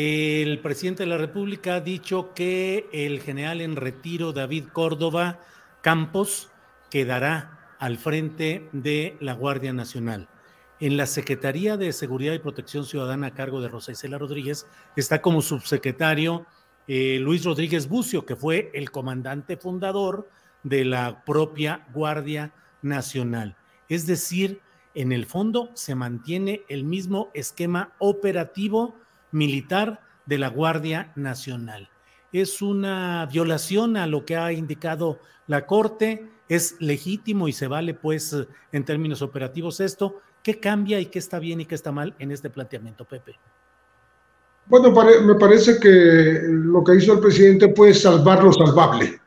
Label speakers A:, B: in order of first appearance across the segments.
A: el presidente de la República ha dicho que el general en retiro David Córdoba Campos quedará al frente de la Guardia Nacional. En la Secretaría de Seguridad y Protección Ciudadana a cargo de Rosa Isela Rodríguez está como subsecretario eh, Luis Rodríguez Bucio, que fue el comandante fundador de la propia Guardia Nacional. Es decir, en el fondo se mantiene el mismo esquema operativo militar de la Guardia Nacional. Es una violación a lo que ha indicado la Corte, es legítimo y se vale pues en términos operativos esto. ¿Qué cambia y qué está bien y qué está mal en este planteamiento, Pepe?
B: Bueno, me parece que lo que hizo el presidente puede salvar lo salvable.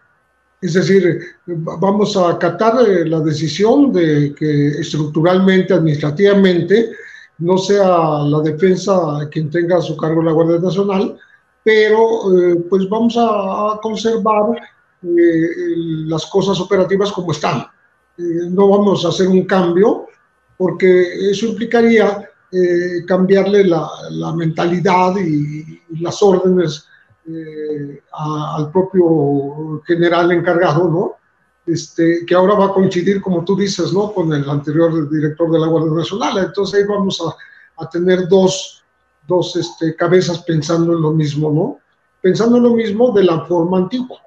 B: Es decir, va- vamos a acatar eh, la decisión de que estructuralmente, administrativamente, no sea la defensa quien tenga a su cargo la Guardia Nacional, pero eh, pues vamos a, conservar eh, las cosas operativas como están. Eh, no vamos a hacer un cambio porque eso implicaría cambiarle la, mentalidad y, las órdenes al propio general encargado, ¿no? Este, que ahora va a coincidir, como tú dices, ¿no? Con el anterior director de la Guardia Nacional. Entonces ahí vamos a, a tener dos, dos este, cabezas pensando en lo mismo, ¿no? Pensando en lo mismo de la forma antigua.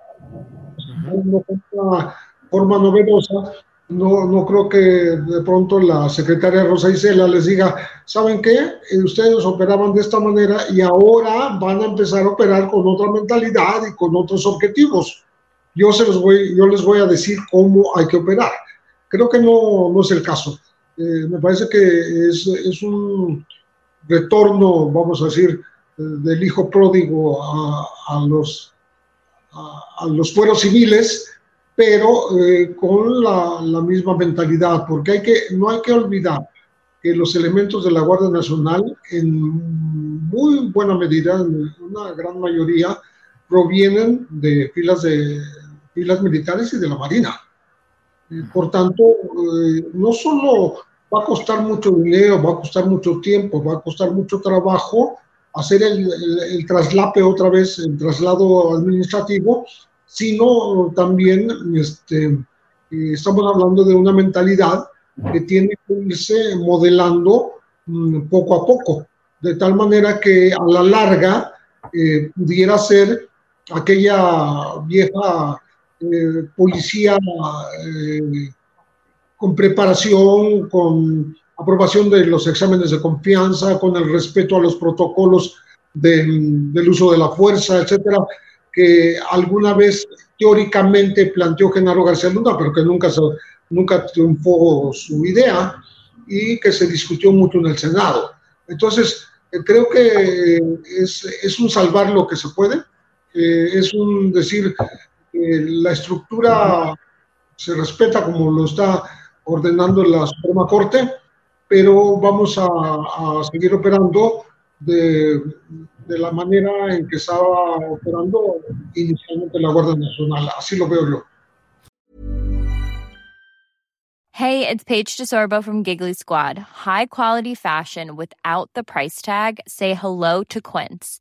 B: Una forma novedosa, no, no creo que de pronto la secretaria Rosa Isela les diga, ¿saben qué? Eh, Ustedes operaban de esta manera y ahora van a empezar a operar con otra mentalidad y con otros objetivos. Yo, se los voy, yo les voy a decir cómo hay que operar. Creo que no, no es el caso. Eh, me parece que es, es un retorno, vamos a decir, del hijo pródigo a, los, a, a los fueros civiles, pero eh, con la, la misma mentalidad, porque hay que, no hay que olvidar que los elementos de la Guardia Nacional, en muy buena medida, en una gran mayoría, provienen de filas, de, filas militares y de la Marina. Por tanto, eh, no solo va a costar mucho dinero, va a costar mucho tiempo, va a costar mucho trabajo hacer el, el- el traslape otra vez, el traslado administrativo, sino también este, eh, estamos hablando de una mentalidad que tiene que irse modelando mm, poco a poco, de tal manera que a la larga eh, pudiera ser aquella vieja eh, policía eh, con preparación, con aprobación de los exámenes de confianza, con el respeto a los protocolos del, del uso de la fuerza, etcétera, que alguna vez teóricamente planteó Genaro García Luna, pero que nunca, nunca triunfó su idea y que se discutió mucho en el Senado. Entonces, eh, creo que es, es un salvar lo que se puede, eh, es un decir, la estructura se respeta como lo está ordenando la Suprema Corte, pero vamos a, seguir operando de, de la manera en que estaba operando inicialmente la Guardia Nacional. Así lo veo yo.
C: Hey, it's Paige DeSorbo from Giggly Squad. High quality fashion without the price tag. Say hello to Quince.